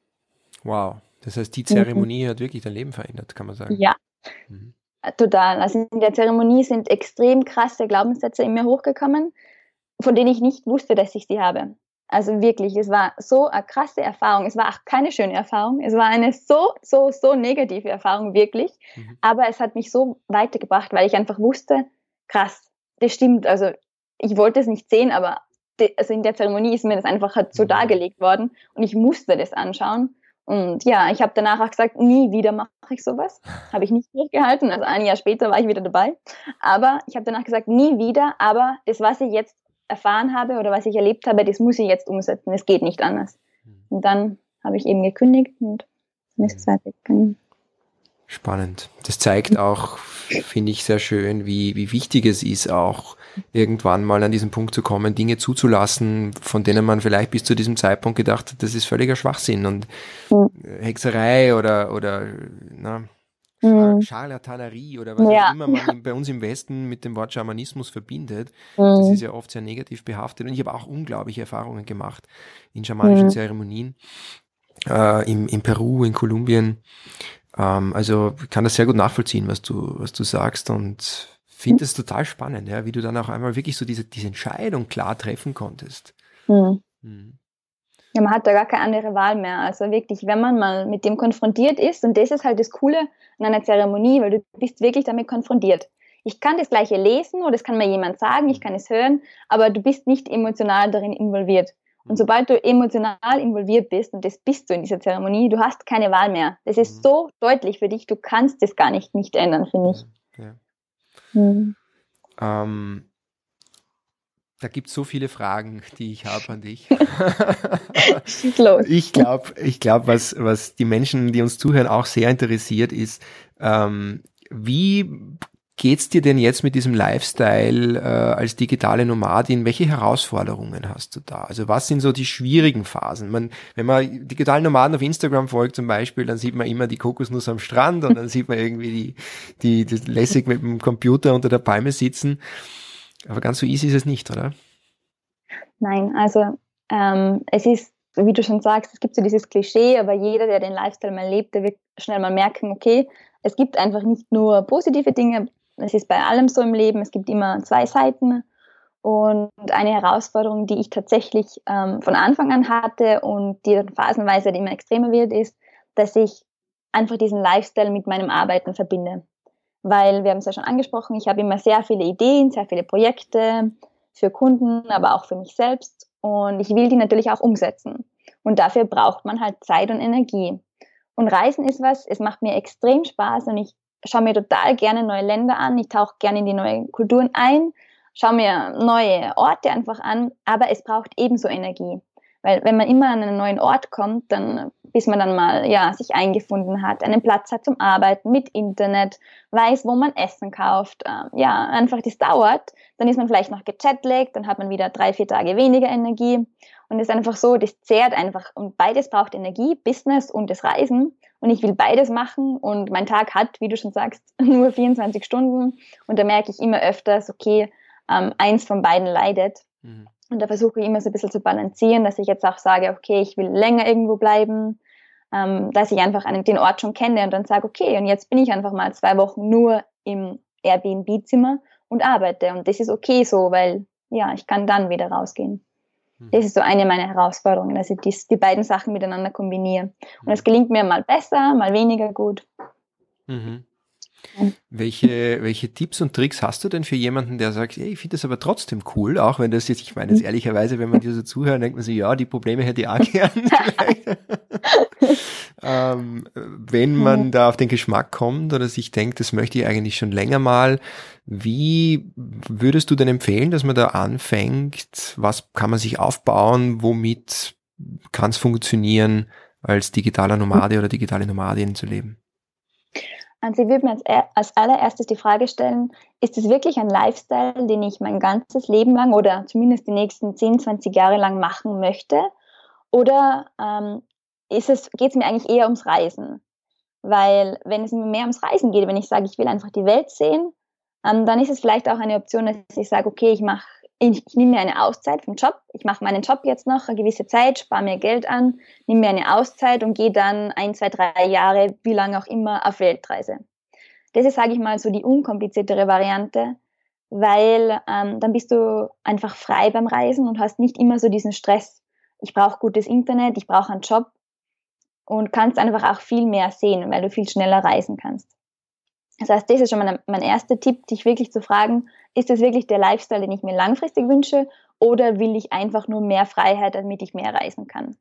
Wow. Das heißt, die Zeremonie mhm. hat wirklich dein Leben verändert, kann man sagen. Ja. Mhm. Total. Also in der Zeremonie sind extrem krasse Glaubenssätze in mir hochgekommen, von denen ich nicht wusste, dass ich sie habe. Also wirklich, es war so eine krasse Erfahrung. Es war auch keine schöne Erfahrung. Es war eine so, so, so negative Erfahrung, wirklich. Mhm. Aber es hat mich so weitergebracht, weil ich einfach wusste, krass, das stimmt. Also ich wollte es nicht sehen, aber also in der Zeremonie ist mir das einfach halt so mhm. dargelegt worden und ich musste das anschauen. Und ja, ich habe danach auch gesagt, nie wieder mache ich sowas. Habe ich nicht durchgehalten. Also ein Jahr später war ich wieder dabei. Aber ich habe danach gesagt, nie wieder. Aber das, was ich jetzt erfahren habe oder was ich erlebt habe, das muss ich jetzt umsetzen. Es geht nicht anders. Mhm. Und dann habe ich eben gekündigt und dann ist es weitergegangen. Spannend. Das zeigt auch, finde ich sehr schön, wie, wie wichtig es ist, auch irgendwann mal an diesen Punkt zu kommen, Dinge zuzulassen, von denen man vielleicht bis zu diesem Zeitpunkt gedacht hat, das ist völliger Schwachsinn und mhm. Hexerei oder, oder na, mhm. Charlatanerie oder was ja. auch immer man bei uns im Westen mit dem Wort Schamanismus verbindet. Mhm. Das ist ja oft sehr negativ behaftet. Und ich habe auch unglaubliche Erfahrungen gemacht in schamanischen mhm. Zeremonien. Äh, im, in Peru, in Kolumbien. Ähm, also ich kann das sehr gut nachvollziehen, was du, was du sagst und finde es total spannend, ja, wie du dann auch einmal wirklich so diese, diese Entscheidung klar treffen konntest. Mhm. Mhm. Ja, man hat da gar keine andere Wahl mehr. Also wirklich, wenn man mal mit dem konfrontiert ist, und das ist halt das Coole an einer Zeremonie, weil du bist wirklich damit konfrontiert. Ich kann das Gleiche lesen oder das kann mir jemand sagen, ich kann es hören, aber du bist nicht emotional darin involviert. Und sobald du emotional involviert bist, und das bist du in dieser Zeremonie, du hast keine Wahl mehr. Das ist mhm. so deutlich für dich, du kannst das gar nicht nicht ändern, finde ich. Ja. Mhm. Ähm, da gibt es so viele Fragen, die ich habe an dich. Ich glaube, ich glaub, was, was die Menschen, die uns zuhören, auch sehr interessiert, ist, ähm, wie geht's dir denn jetzt mit diesem Lifestyle äh, als digitale Nomadin? Welche Herausforderungen hast du da? Also was sind so die schwierigen Phasen? Man, wenn man digitalen Nomaden auf Instagram folgt zum Beispiel, dann sieht man immer die Kokosnuss am Strand und dann sieht man irgendwie die, die, die lässig mit dem Computer unter der Palme sitzen. Aber ganz so easy ist es nicht, oder? Nein, also ähm, es ist, wie du schon sagst, es gibt so dieses Klischee, aber jeder, der den Lifestyle mal lebt, der wird schnell mal merken, okay, es gibt einfach nicht nur positive Dinge, es ist bei allem so im Leben, es gibt immer zwei Seiten. Und eine Herausforderung, die ich tatsächlich ähm, von Anfang an hatte und die dann phasenweise immer extremer wird, ist, dass ich einfach diesen Lifestyle mit meinem Arbeiten verbinde. Weil wir haben es ja schon angesprochen, ich habe immer sehr viele Ideen, sehr viele Projekte für Kunden, aber auch für mich selbst. Und ich will die natürlich auch umsetzen. Und dafür braucht man halt Zeit und Energie. Und Reisen ist was, es macht mir extrem Spaß und ich schaue mir total gerne neue Länder an, ich tauche gerne in die neuen Kulturen ein, schaue mir neue Orte einfach an, aber es braucht ebenso Energie. Weil wenn man immer an einen neuen Ort kommt, dann bis man dann mal ja sich eingefunden hat, einen Platz hat zum Arbeiten mit Internet, weiß, wo man Essen kauft, äh, ja einfach das dauert. Dann ist man vielleicht noch gechatlagt, dann hat man wieder drei vier Tage weniger Energie. Und es ist einfach so, das zehrt einfach. Und beides braucht Energie, Business und das Reisen und ich will beides machen und mein Tag hat, wie du schon sagst, nur 24 Stunden und da merke ich immer öfters, okay, ähm, eins von beiden leidet. Mhm. Und da versuche ich immer so ein bisschen zu balancieren, dass ich jetzt auch sage, okay, ich will länger irgendwo bleiben, ähm, dass ich einfach einen, den Ort schon kenne und dann sage, okay, und jetzt bin ich einfach mal zwei Wochen nur im Airbnb-Zimmer und arbeite. Und das ist okay so, weil ja, ich kann dann wieder rausgehen. Mhm. Das ist so eine meiner Herausforderungen, dass ich die, die beiden Sachen miteinander kombiniere. Und es gelingt mir mal besser, mal weniger gut. Mhm. Welche, welche Tipps und Tricks hast du denn für jemanden, der sagt, hey, ich finde das aber trotzdem cool, auch wenn das jetzt, ich meine jetzt mhm. ehrlicherweise, wenn man dir so zuhört, denkt man sich, ja, die Probleme hätte ich auch gern. ähm, wenn man da auf den Geschmack kommt oder sich denkt, das möchte ich eigentlich schon länger mal, wie würdest du denn empfehlen, dass man da anfängt? Was kann man sich aufbauen? Womit kann es funktionieren, als digitaler Nomade oder digitale Nomadin zu leben? Also ich würde mir als, als allererstes die Frage stellen, ist es wirklich ein Lifestyle, den ich mein ganzes Leben lang oder zumindest die nächsten 10, 20 Jahre lang machen möchte? Oder ähm, geht es mir eigentlich eher ums Reisen? Weil wenn es mir mehr ums Reisen geht, wenn ich sage, ich will einfach die Welt sehen, ähm, dann ist es vielleicht auch eine Option, dass ich sage, okay, ich mache ich, ich nehme mir eine Auszeit vom Job, ich mache meinen Job jetzt noch eine gewisse Zeit, spare mir Geld an, nehme mir eine Auszeit und gehe dann ein, zwei, drei Jahre, wie lange auch immer, auf Weltreise. Das ist, sage ich mal, so die unkompliziertere Variante, weil ähm, dann bist du einfach frei beim Reisen und hast nicht immer so diesen Stress. Ich brauche gutes Internet, ich brauche einen Job und kannst einfach auch viel mehr sehen, weil du viel schneller reisen kannst. Das heißt, das ist schon mein, mein erster Tipp, dich wirklich zu fragen, ist das wirklich der Lifestyle, den ich mir langfristig wünsche oder will ich einfach nur mehr Freiheit, damit ich mehr reisen kann?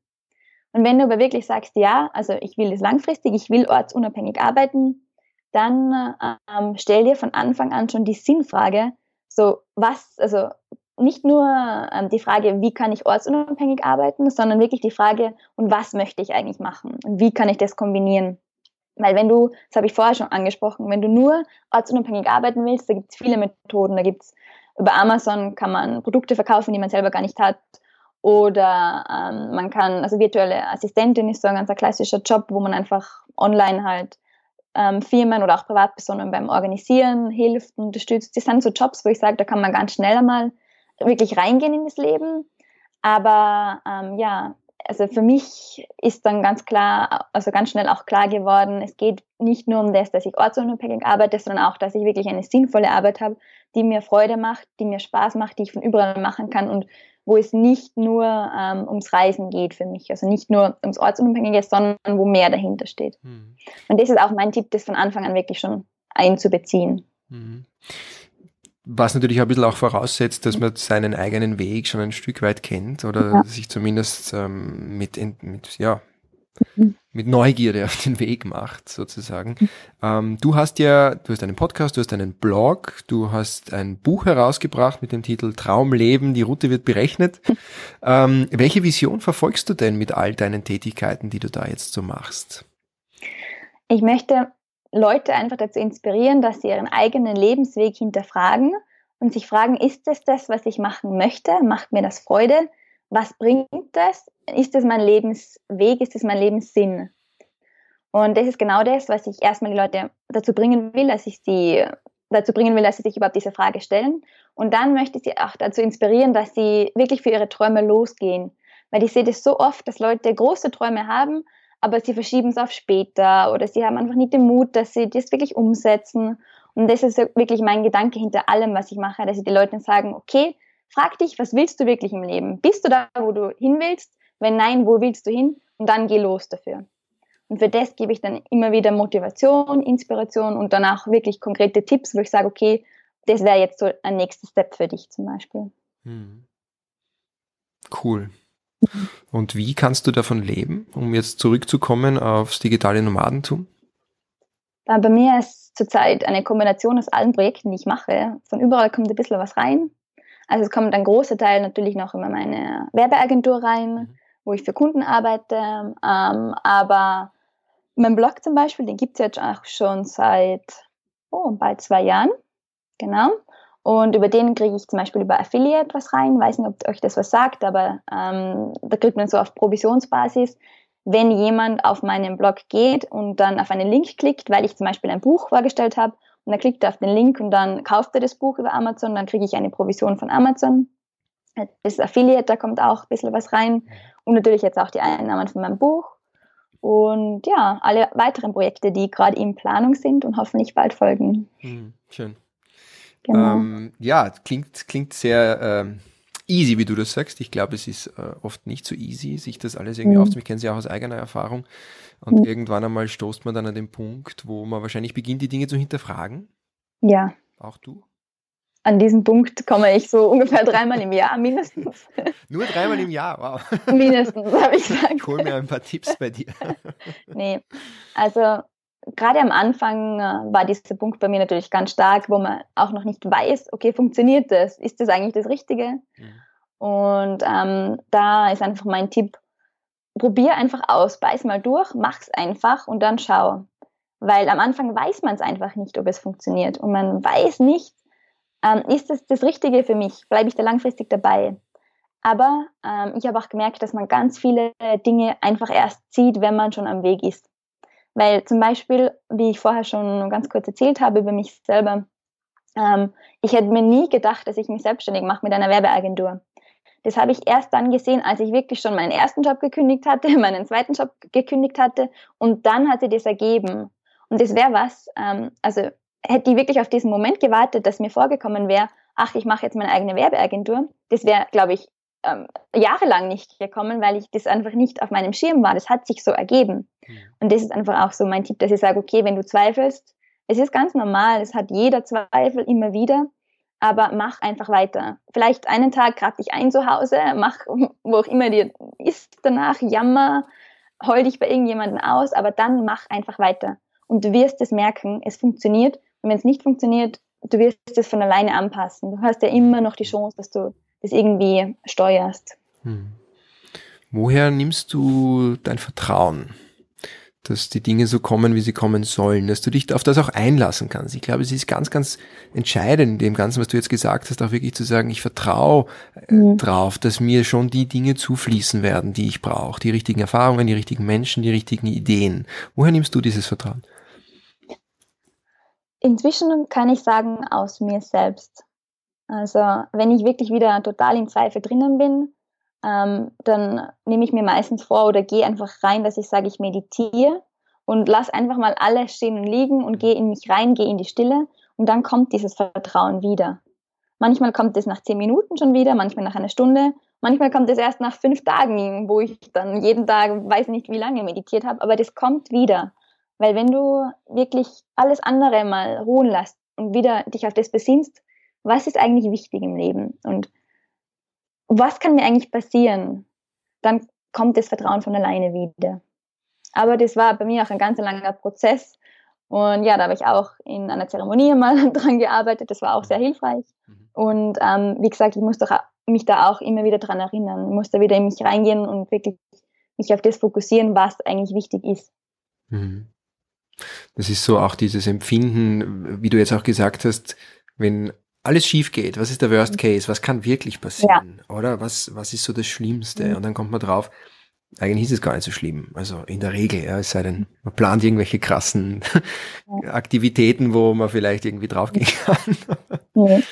Und wenn du aber wirklich sagst, ja, also ich will das langfristig, ich will ortsunabhängig arbeiten, dann ähm, stell dir von Anfang an schon die Sinnfrage, so was, also nicht nur ähm, die Frage, wie kann ich ortsunabhängig arbeiten, sondern wirklich die Frage, und was möchte ich eigentlich machen und wie kann ich das kombinieren? Weil wenn du, das habe ich vorher schon angesprochen, wenn du nur ortsunabhängig arbeiten willst, da gibt es viele Methoden. Da gibt es über Amazon kann man Produkte verkaufen, die man selber gar nicht hat. Oder ähm, man kann, also virtuelle Assistentin ist so ein ganz klassischer Job, wo man einfach online halt ähm, Firmen oder auch Privatpersonen beim Organisieren hilft, unterstützt. Das sind so Jobs, wo ich sage, da kann man ganz schnell einmal wirklich reingehen in das Leben. Aber ähm, ja, also für mich ist dann ganz klar, also ganz schnell auch klar geworden, es geht nicht nur um das, dass ich ortsunabhängig arbeite, sondern auch, dass ich wirklich eine sinnvolle Arbeit habe, die mir Freude macht, die mir Spaß macht, die ich von überall machen kann und wo es nicht nur ähm, ums Reisen geht für mich, also nicht nur ums Ortsunabhängige, sondern wo mehr dahinter steht. Mhm. Und das ist auch mein Tipp, das von Anfang an wirklich schon einzubeziehen. Mhm. Was natürlich ein bisschen auch voraussetzt, dass man seinen eigenen Weg schon ein Stück weit kennt oder ja. sich zumindest ähm, mit, mit, ja, mhm. mit Neugierde auf den Weg macht, sozusagen. Mhm. Ähm, du hast ja, du hast einen Podcast, du hast einen Blog, du hast ein Buch herausgebracht mit dem Titel Traumleben, die Route wird berechnet. Ähm, welche Vision verfolgst du denn mit all deinen Tätigkeiten, die du da jetzt so machst? Ich möchte Leute einfach dazu inspirieren, dass sie ihren eigenen Lebensweg hinterfragen und sich fragen, ist es das, was ich machen möchte? Macht mir das Freude? Was bringt das? Ist es mein Lebensweg? Ist es mein Lebenssinn? Und das ist genau das, was ich erstmal die Leute dazu bringen will, dass ich sie dazu bringen will, dass sie sich überhaupt diese Frage stellen. Und dann möchte ich sie auch dazu inspirieren, dass sie wirklich für ihre Träume losgehen. Weil ich sehe das so oft, dass Leute große Träume haben, aber sie verschieben es auf später oder sie haben einfach nicht den Mut, dass sie das wirklich umsetzen. Und das ist wirklich mein Gedanke hinter allem, was ich mache, dass ich den Leuten sagen, okay, frag dich, was willst du wirklich im Leben? Bist du da, wo du hin willst? Wenn nein, wo willst du hin? Und dann geh los dafür. Und für das gebe ich dann immer wieder Motivation, Inspiration und danach wirklich konkrete Tipps, wo ich sage, okay, das wäre jetzt so ein nächster Step für dich zum Beispiel. Hm. Cool. Und wie kannst du davon leben, um jetzt zurückzukommen aufs digitale Nomadentum? Bei mir ist zurzeit eine Kombination aus allen Projekten, die ich mache. Von überall kommt ein bisschen was rein. Also es kommt ein großer Teil natürlich noch immer meine Werbeagentur rein, mhm. wo ich für Kunden arbeite. Ähm, aber mein Blog zum Beispiel, den gibt es jetzt auch schon seit oh, bald zwei Jahren. Genau. Und über den kriege ich zum Beispiel über Affiliate was rein. Weiß nicht, ob euch das was sagt, aber ähm, da kriegt man so auf Provisionsbasis, wenn jemand auf meinen Blog geht und dann auf einen Link klickt, weil ich zum Beispiel ein Buch vorgestellt habe und dann klickt er auf den Link und dann kauft er das Buch über Amazon, dann kriege ich eine Provision von Amazon. Das Affiliate, da kommt auch ein bisschen was rein und natürlich jetzt auch die Einnahmen von meinem Buch. Und ja, alle weiteren Projekte, die gerade in Planung sind und hoffentlich bald folgen. Hm, schön. Genau. Ähm, ja, klingt, klingt sehr ähm, easy, wie du das sagst. Ich glaube, es ist äh, oft nicht so easy, sich das alles irgendwie mhm. aufzunehmen. Ich kenne es ja auch aus eigener Erfahrung. Und mhm. irgendwann einmal stoßt man dann an den Punkt, wo man wahrscheinlich beginnt, die Dinge zu hinterfragen. Ja. Auch du? An diesen Punkt komme ich so ungefähr dreimal im Jahr mindestens. Nur dreimal im Jahr, wow. Mindestens, habe ich gesagt. Ich hole mir ein paar Tipps bei dir. nee, also gerade am Anfang äh, war dieser Punkt bei mir natürlich ganz stark, wo man auch noch nicht weiß, okay, funktioniert das? Ist das eigentlich das Richtige? Mhm. Und ähm, da ist einfach mein Tipp, probier einfach aus, beiß mal durch, mach's einfach und dann schau. Weil am Anfang weiß man es einfach nicht, ob es funktioniert. Und man weiß nicht, ähm, ist das das Richtige für mich? Bleibe ich da langfristig dabei? Aber ähm, ich habe auch gemerkt, dass man ganz viele Dinge einfach erst sieht, wenn man schon am Weg ist. Weil zum Beispiel, wie ich vorher schon ganz kurz erzählt habe über mich selber, ähm, ich hätte mir nie gedacht, dass ich mich selbstständig mache mit einer Werbeagentur. Das habe ich erst dann gesehen, als ich wirklich schon meinen ersten Job gekündigt hatte, meinen zweiten Job gekündigt hatte und dann hat sich das ergeben. Und das wäre was, ähm, also hätte ich wirklich auf diesen Moment gewartet, dass mir vorgekommen wäre, ach, ich mache jetzt meine eigene Werbeagentur, das wäre, glaube ich, ähm, jahrelang nicht gekommen, weil ich das einfach nicht auf meinem Schirm war. Das hat sich so ergeben. Mhm. Und das ist einfach auch so mein Tipp, dass ich sage, okay, wenn du zweifelst, es ist ganz normal, es hat jeder Zweifel immer wieder, aber mach einfach weiter. Vielleicht einen Tag grab dich ein zu Hause, mach, wo auch immer dir ist danach, jammer, heul dich bei irgendjemandem aus, aber dann mach einfach weiter. Und du wirst es merken, es funktioniert. Und wenn es nicht funktioniert, du wirst es von alleine anpassen. Du hast ja immer noch die Chance, dass du das irgendwie steuerst. Hm. Woher nimmst du dein Vertrauen? dass die Dinge so kommen, wie sie kommen sollen, dass du dich auf das auch einlassen kannst. Ich glaube, es ist ganz, ganz entscheidend in dem Ganzen, was du jetzt gesagt hast, auch wirklich zu sagen, ich vertraue mhm. drauf, dass mir schon die Dinge zufließen werden, die ich brauche, die richtigen Erfahrungen, die richtigen Menschen, die richtigen Ideen. Woher nimmst du dieses Vertrauen? Inzwischen kann ich sagen, aus mir selbst. Also wenn ich wirklich wieder total in Zweifel drinnen bin, ähm, dann nehme ich mir meistens vor oder gehe einfach rein, dass ich sage, ich meditiere und lass einfach mal alles stehen und liegen und gehe in mich rein, gehe in die Stille und dann kommt dieses Vertrauen wieder. Manchmal kommt es nach zehn Minuten schon wieder, manchmal nach einer Stunde, manchmal kommt es erst nach fünf Tagen, wo ich dann jeden Tag weiß nicht wie lange meditiert habe, aber das kommt wieder. Weil wenn du wirklich alles andere mal ruhen lässt und wieder dich auf das besinnst, was ist eigentlich wichtig im Leben und was kann mir eigentlich passieren? Dann kommt das Vertrauen von alleine wieder. Aber das war bei mir auch ein ganz langer Prozess. Und ja, da habe ich auch in einer Zeremonie mal dran gearbeitet. Das war auch sehr hilfreich. Mhm. Und ähm, wie gesagt, ich muss doch mich da auch immer wieder dran erinnern. Ich muss da wieder in mich reingehen und wirklich mich auf das fokussieren, was eigentlich wichtig ist. Mhm. Das ist so auch dieses Empfinden, wie du jetzt auch gesagt hast, wenn alles schief geht, was ist der Worst Case, was kann wirklich passieren, ja. oder? Was, was ist so das Schlimmste? Mhm. Und dann kommt man drauf, eigentlich ist es gar nicht so schlimm. Also in der Regel, ja, es sei denn, man plant irgendwelche krassen ja. Aktivitäten, wo man vielleicht irgendwie draufgehen kann. Nee,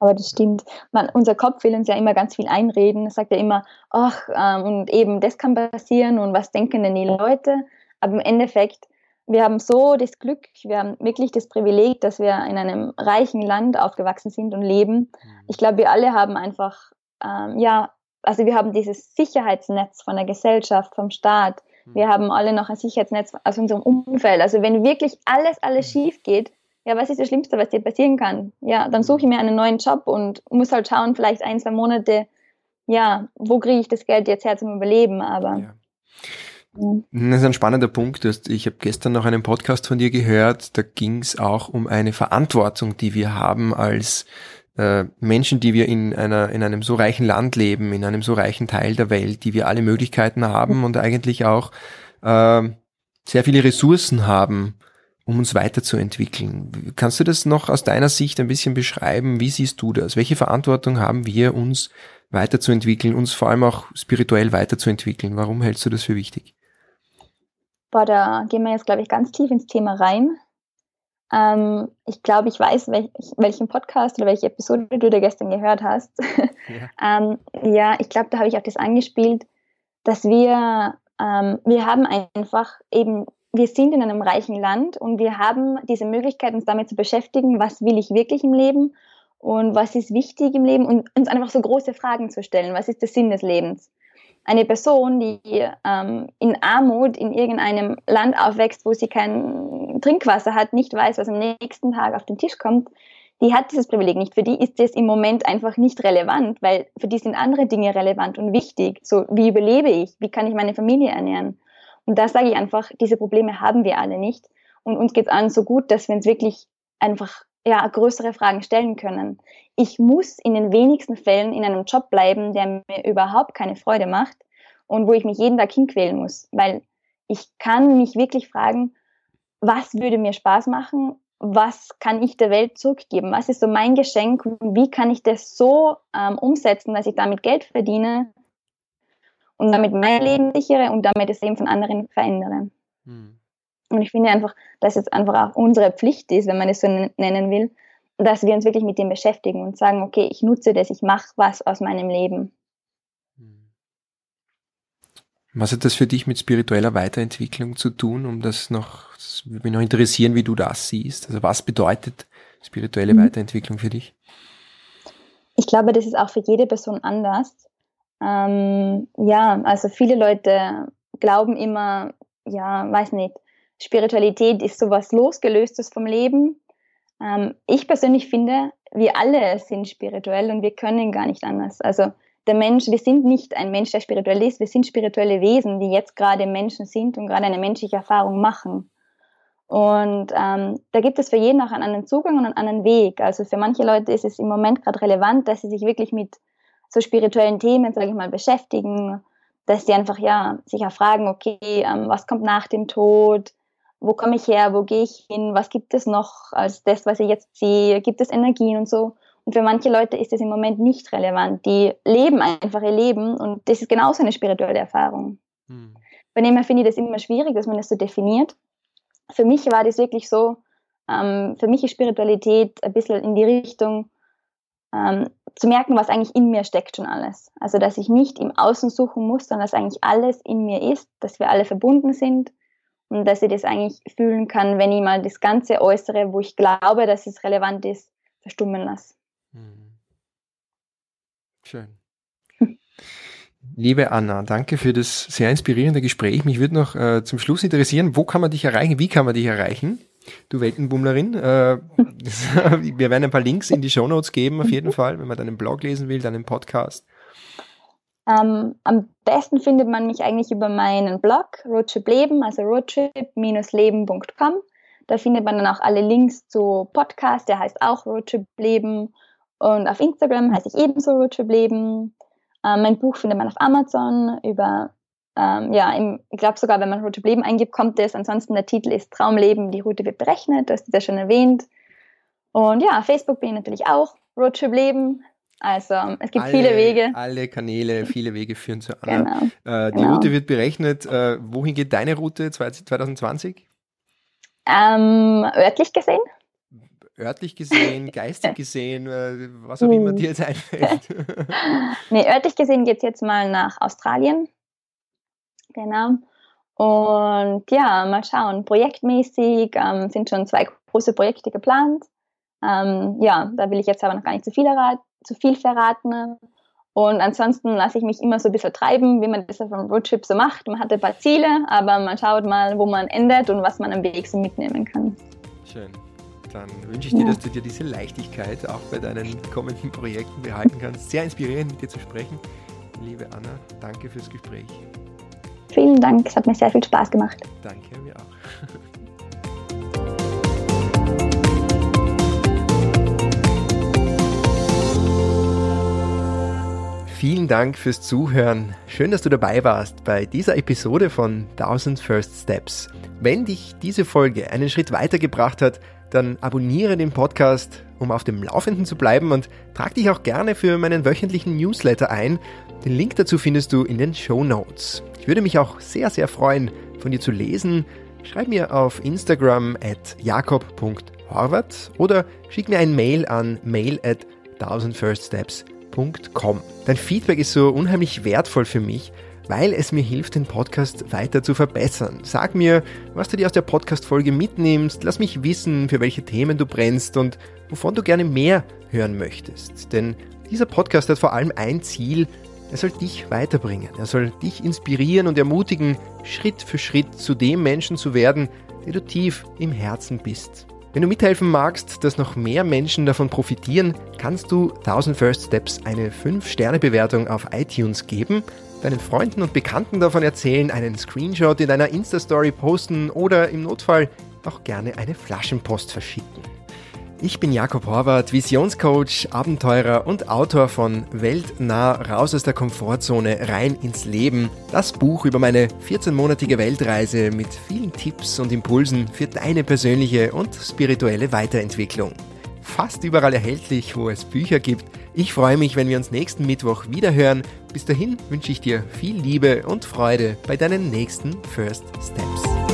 aber das stimmt. Man, unser Kopf will uns ja immer ganz viel einreden. Er sagt ja immer, ach, ähm, und eben das kann passieren und was denken denn die Leute? Aber im Endeffekt wir haben so das Glück, wir haben wirklich das Privileg, dass wir in einem reichen Land aufgewachsen sind und leben. Mhm. Ich glaube, wir alle haben einfach, ähm, ja, also wir haben dieses Sicherheitsnetz von der Gesellschaft, vom Staat. Mhm. Wir haben alle noch ein Sicherheitsnetz aus unserem Umfeld. Also wenn wirklich alles, alles mhm. schief geht, ja, was ist das Schlimmste, was dir passieren kann? Ja, dann suche ich mir einen neuen Job und muss halt schauen, vielleicht ein, zwei Monate, ja, wo kriege ich das Geld jetzt her zum Überleben? Aber ja. Das ist ein spannender Punkt. Ich habe gestern noch einen Podcast von dir gehört, da ging es auch um eine Verantwortung, die wir haben als äh, Menschen, die wir in einer in einem so reichen Land leben, in einem so reichen Teil der Welt, die wir alle Möglichkeiten haben und eigentlich auch äh, sehr viele Ressourcen haben, um uns weiterzuentwickeln. Kannst du das noch aus deiner Sicht ein bisschen beschreiben? Wie siehst du das? Welche Verantwortung haben wir, uns weiterzuentwickeln, uns vor allem auch spirituell weiterzuentwickeln? Warum hältst du das für wichtig? Boah, da gehen wir jetzt, glaube ich, ganz tief ins Thema rein. Ähm, ich glaube, ich weiß, welch, welchen Podcast oder welche Episode du da gestern gehört hast. Ja, ähm, ja ich glaube, da habe ich auch das angespielt, dass wir, ähm, wir haben einfach eben, wir sind in einem reichen Land und wir haben diese Möglichkeit, uns damit zu beschäftigen, was will ich wirklich im Leben und was ist wichtig im Leben und uns einfach so große Fragen zu stellen. Was ist der Sinn des Lebens? Eine Person, die ähm, in Armut in irgendeinem Land aufwächst, wo sie kein Trinkwasser hat, nicht weiß, was am nächsten Tag auf den Tisch kommt, die hat dieses Privileg nicht. Für die ist das im Moment einfach nicht relevant, weil für die sind andere Dinge relevant und wichtig. So, wie überlebe ich? Wie kann ich meine Familie ernähren? Und da sage ich einfach, diese Probleme haben wir alle nicht. Und uns geht es allen so gut, dass wir uns wirklich einfach ja, größere Fragen stellen können. Ich muss in den wenigsten Fällen in einem Job bleiben, der mir überhaupt keine Freude macht und wo ich mich jeden Tag hinquälen muss, weil ich kann mich wirklich fragen, was würde mir Spaß machen? Was kann ich der Welt zurückgeben? Was ist so mein Geschenk? Wie kann ich das so ähm, umsetzen, dass ich damit Geld verdiene und damit mein Leben sichere und damit das Leben von anderen verändere? Hm. Und ich finde einfach, dass es einfach auch unsere Pflicht ist, wenn man es so nennen will, dass wir uns wirklich mit dem beschäftigen und sagen, okay, ich nutze das, ich mache was aus meinem Leben. Was hat das für dich mit spiritueller Weiterentwicklung zu tun, um das noch, das würde mich noch interessieren, wie du das siehst. Also was bedeutet spirituelle mhm. Weiterentwicklung für dich? Ich glaube, das ist auch für jede Person anders. Ähm, ja, also viele Leute glauben immer, ja, weiß nicht, Spiritualität ist sowas losgelöstes vom Leben. Ähm, ich persönlich finde, wir alle sind spirituell und wir können gar nicht anders. Also der Mensch, wir sind nicht ein Mensch, der spirituell ist, wir sind spirituelle Wesen, die jetzt gerade Menschen sind und gerade eine menschliche Erfahrung machen. Und ähm, da gibt es für jeden auch einen anderen Zugang und einen anderen Weg. Also für manche Leute ist es im Moment gerade relevant, dass sie sich wirklich mit so spirituellen Themen, sage ich mal, beschäftigen dass die einfach ja sich auch fragen, okay, ähm, was kommt nach dem Tod? Wo komme ich her? Wo gehe ich hin? Was gibt es noch als das, was ich jetzt sehe? Gibt es Energien und so? Und für manche Leute ist das im Moment nicht relevant. Die leben einfach ihr Leben und das ist genauso eine spirituelle Erfahrung. Hm. Bei dem her finde ich das immer schwierig, dass man das so definiert. Für mich war das wirklich so, ähm, für mich ist Spiritualität ein bisschen in die Richtung, ähm, zu merken, was eigentlich in mir steckt schon alles. Also, dass ich nicht im Außen suchen muss, sondern dass eigentlich alles in mir ist, dass wir alle verbunden sind und dass ich das eigentlich fühlen kann, wenn ich mal das ganze Äußere, wo ich glaube, dass es relevant ist, verstummen lasse. Hm. Schön. Liebe Anna, danke für das sehr inspirierende Gespräch. Mich würde noch äh, zum Schluss interessieren, wo kann man dich erreichen? Wie kann man dich erreichen? Du Weltenbummlerin. Äh, wir werden ein paar Links in die Shownotes geben, auf jeden Fall, wenn man deinen Blog lesen will, deinen Podcast. Ähm, am besten findet man mich eigentlich über meinen Blog Roadtrip Leben, also roadtrip-leben.com. Da findet man dann auch alle Links zu Podcast, der heißt auch Roadtrip Leben. Und auf Instagram heiße ich ebenso Roadtrip Leben. Ähm, mein Buch findet man auf Amazon über ähm, ja, im, ich glaube sogar, wenn man Route Leben eingibt, kommt es. Ansonsten der Titel ist Traumleben, die Route wird berechnet, das ist ja schon erwähnt. Und ja, Facebook bin ich natürlich auch, Roadtrip Leben. Also es gibt alle, viele Wege. Alle Kanäle, viele Wege führen zu Anna. Genau, äh, die genau. Route wird berechnet. Äh, wohin geht deine Route 2020? Ähm, örtlich gesehen? Örtlich gesehen, geistig gesehen, äh, was auch immer dir jetzt einfällt. nee, örtlich gesehen geht es jetzt mal nach Australien. Genau. Und ja, mal schauen. Projektmäßig ähm, sind schon zwei große Projekte geplant. Ähm, ja, da will ich jetzt aber noch gar nicht zu viel, zu viel verraten. Und ansonsten lasse ich mich immer so ein bisschen treiben, wie man das auf einem Roadtrip so macht. Man hat ein paar Ziele, aber man schaut mal, wo man endet und was man am Weg so mitnehmen kann. Schön. Dann wünsche ich dir, ja. dass du dir diese Leichtigkeit auch bei deinen kommenden Projekten behalten kannst. Sehr inspirierend, mit dir zu sprechen. Liebe Anna, danke fürs Gespräch. Vielen Dank, es hat mir sehr viel Spaß gemacht. Danke, mir auch. Vielen Dank fürs Zuhören. Schön, dass du dabei warst bei dieser Episode von 1000 First Steps. Wenn dich diese Folge einen Schritt weitergebracht hat, dann abonniere den Podcast, um auf dem Laufenden zu bleiben und trag dich auch gerne für meinen wöchentlichen Newsletter ein. Den Link dazu findest du in den Show Notes. Ich würde mich auch sehr, sehr freuen, von dir zu lesen. Schreib mir auf Instagram at jakob.horvath oder schick mir ein Mail an mail at 1000firststeps.com. Dein Feedback ist so unheimlich wertvoll für mich, weil es mir hilft, den Podcast weiter zu verbessern. Sag mir, was du dir aus der Podcast-Folge mitnimmst, lass mich wissen, für welche Themen du brennst und wovon du gerne mehr hören möchtest. Denn dieser Podcast hat vor allem ein Ziel, er soll dich weiterbringen. Er soll dich inspirieren und ermutigen, Schritt für Schritt zu dem Menschen zu werden, der du tief im Herzen bist. Wenn du mithelfen magst, dass noch mehr Menschen davon profitieren, kannst du 1000 First Steps eine 5-Sterne-Bewertung auf iTunes geben, deinen Freunden und Bekannten davon erzählen, einen Screenshot in deiner Insta-Story posten oder im Notfall auch gerne eine Flaschenpost verschicken. Ich bin Jakob Horvath, Visionscoach, Abenteurer und Autor von Weltnah raus aus der Komfortzone rein ins Leben. Das Buch über meine 14-monatige Weltreise mit vielen Tipps und Impulsen für deine persönliche und spirituelle Weiterentwicklung. Fast überall erhältlich, wo es Bücher gibt. Ich freue mich, wenn wir uns nächsten Mittwoch wieder hören. Bis dahin wünsche ich dir viel Liebe und Freude bei deinen nächsten First Steps.